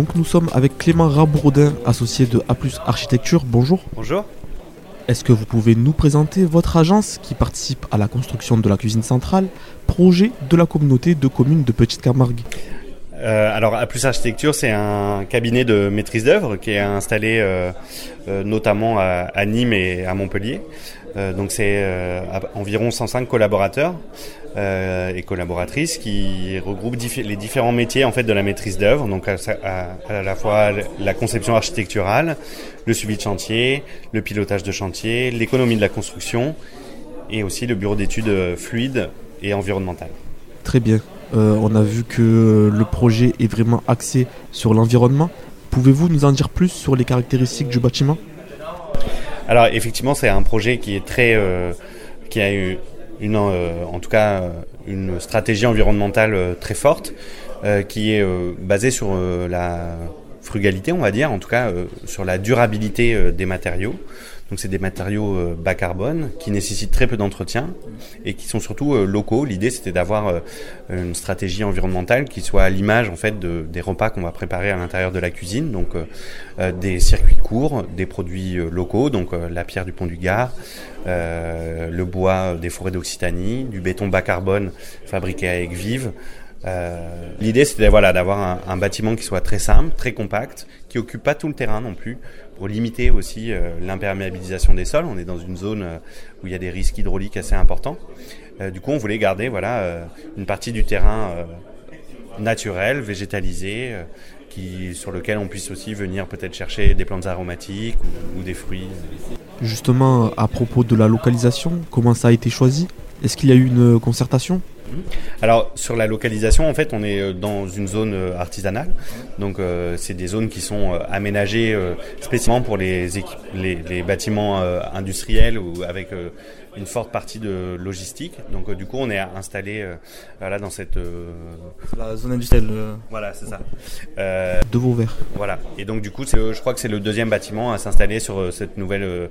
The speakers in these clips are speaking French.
Donc nous sommes avec Clément Rabourdin, associé de A Architecture. Bonjour. Bonjour. Est-ce que vous pouvez nous présenter votre agence qui participe à la construction de la cuisine centrale, projet de la communauté de communes de Petite Camargue? Euh, alors, A plus Architecture, c'est un cabinet de maîtrise d'œuvre qui est installé euh, euh, notamment à, Nîmes et à Montpellier. Donc, c'est environ 105 collaborateurs et collaboratrices qui regroupent les différents métiers en fait de la maîtrise d'œuvre. Donc, à, la fois la conception architecturale, le suivi de chantier, le pilotage de chantier, l'économie de la construction et aussi le bureau d'études fluides et environnementales. Très bien. Euh, on a vu que le projet est vraiment axé sur l'environnement. Pouvez-vous nous en dire plus sur les caractéristiques du bâtiment? Alors effectivement, c'est un projet qui est très, euh, qui a eu une, euh, en tout cas, une stratégie environnementale très forte, qui est basée sur la frugalité, on va dire, en tout cas sur la durabilité des matériaux. Donc c'est des matériaux euh, bas carbone qui nécessitent très peu d'entretien et qui sont surtout euh, locaux. L'idée c'était d'avoir euh, une stratégie environnementale qui soit à l'image en fait de, des repas qu'on va préparer à l'intérieur de la cuisine. Donc des circuits courts, des produits locaux, donc la pierre du pont du Gard, le bois des forêts d'Occitanie, du béton bas carbone fabriqué à aigues. L'idée c'était voilà, d'avoir un, bâtiment qui soit très simple, très compact, qui occupe pas tout le terrain non plus, pour limiter aussi euh, l'imperméabilisation des sols. On est dans une zone euh, où il y a des risques hydrauliques assez importants. Euh, du coup, on voulait garder voilà, une partie du terrain naturel, végétalisé, qui, sur lequel on puisse aussi venir peut-être chercher des plantes aromatiques ou, des fruits. Justement, à propos de la localisation, comment ça a été choisi? Est-ce qu'il y a eu une concertation? Alors sur la localisation, en fait, on est euh, dans une zone euh, artisanale, donc euh, c'est des zones qui sont aménagées spécialement pour les, bâtiments industriels ou avec une forte partie de logistique. Donc du coup, on est installé voilà dans cette la zone industrielle. Voilà, c'est ça. de Vauvert. Voilà. Et donc du coup, je crois que c'est le deuxième bâtiment à s'installer sur cette nouvelle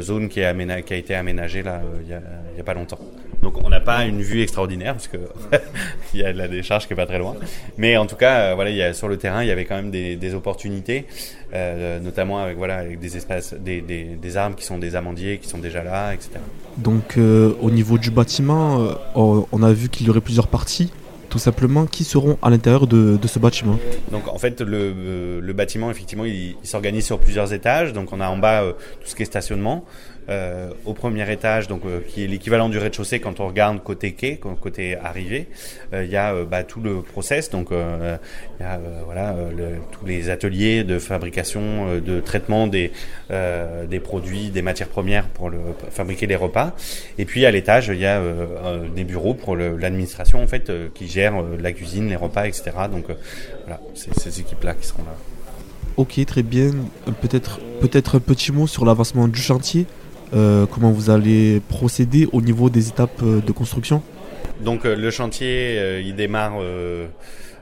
zone qui, est qui a été aménagée là il n'y a, a pas longtemps. Donc on n'a pas une vue extraordinaire parce que il y a de la décharge qui est pas très loin. Mais en tout cas, euh, voilà, il y a, sur le terrain, il y avait quand même des, des opportunités, euh, notamment avec voilà avec des espaces, des, des, des, arbres qui sont des amandiers qui sont déjà là, etc. Donc euh, au niveau du bâtiment, on a vu qu'il y aurait plusieurs parties tout simplement, qui seront à l'intérieur de, ce bâtiment Donc en fait, le, le bâtiment, effectivement, il, s'organise sur plusieurs étages. Donc on a en bas tout ce qui est stationnement. Euh, au premier étage, donc euh, qui est l'équivalent du rez-de-chaussée quand on regarde côté quai, côté arrivée. Euh, il y a bah, tout le process, donc il y a voilà tous les ateliers de fabrication, de traitement des des produits, des matières premières pour fabriquer les repas. Et puis à l'étage, il y a des bureaux pour l'administration en fait qui gère la cuisine, les repas, etc. Donc voilà, c'est ces équipes-là qui seront là. Ok, très bien. Peut-être peut-être un petit mot sur l'avancement du chantier. Euh, comment vous allez procéder au niveau des étapes euh, de construction Donc euh, le chantier, il démarre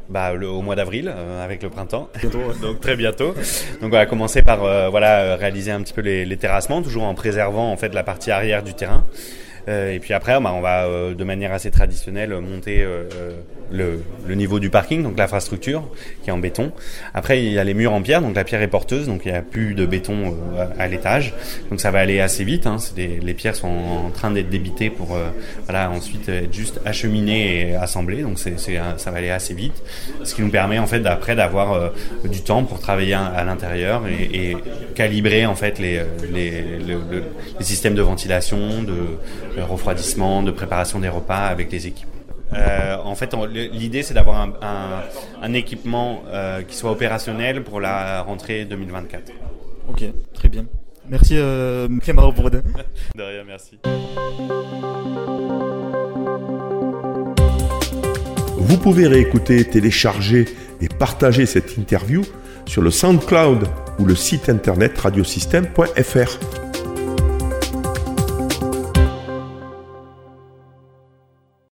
bah, au mois d'avril avec le printemps. Donc très bientôt. Donc on va commencer par voilà réaliser un petit peu les, les, terrassements, toujours en préservant en fait la partie arrière du terrain. Et puis après, bah, on va de manière assez traditionnelle monter le, le, niveau du parking, donc l'infrastructure qui est en béton. Après, il y a les murs en pierre, donc la pierre est porteuse, donc il n'y a plus de béton euh, à l'étage. Donc ça va aller assez vite. Hein. Des, les pierres sont en train d'être débitées pour euh, voilà, ensuite être juste acheminées et assemblées. Donc c'est, ça va aller assez vite. Ce qui nous permet en fait d'après d'avoir euh, du temps pour travailler à, l'intérieur et, et, calibrer en fait les, les, les systèmes de ventilation, de refroidissement, de préparation des repas avec les équipes. Euh, en fait, l'idée c'est d'avoir un, un, un, équipement euh, qui soit opérationnel pour la rentrée 2024. Ok, très bien. Merci euh, Clément Bourdin. De rien, merci. Vous pouvez réécouter, télécharger et partager cette interview sur le SoundCloud ou le site internet radiosystème.fr.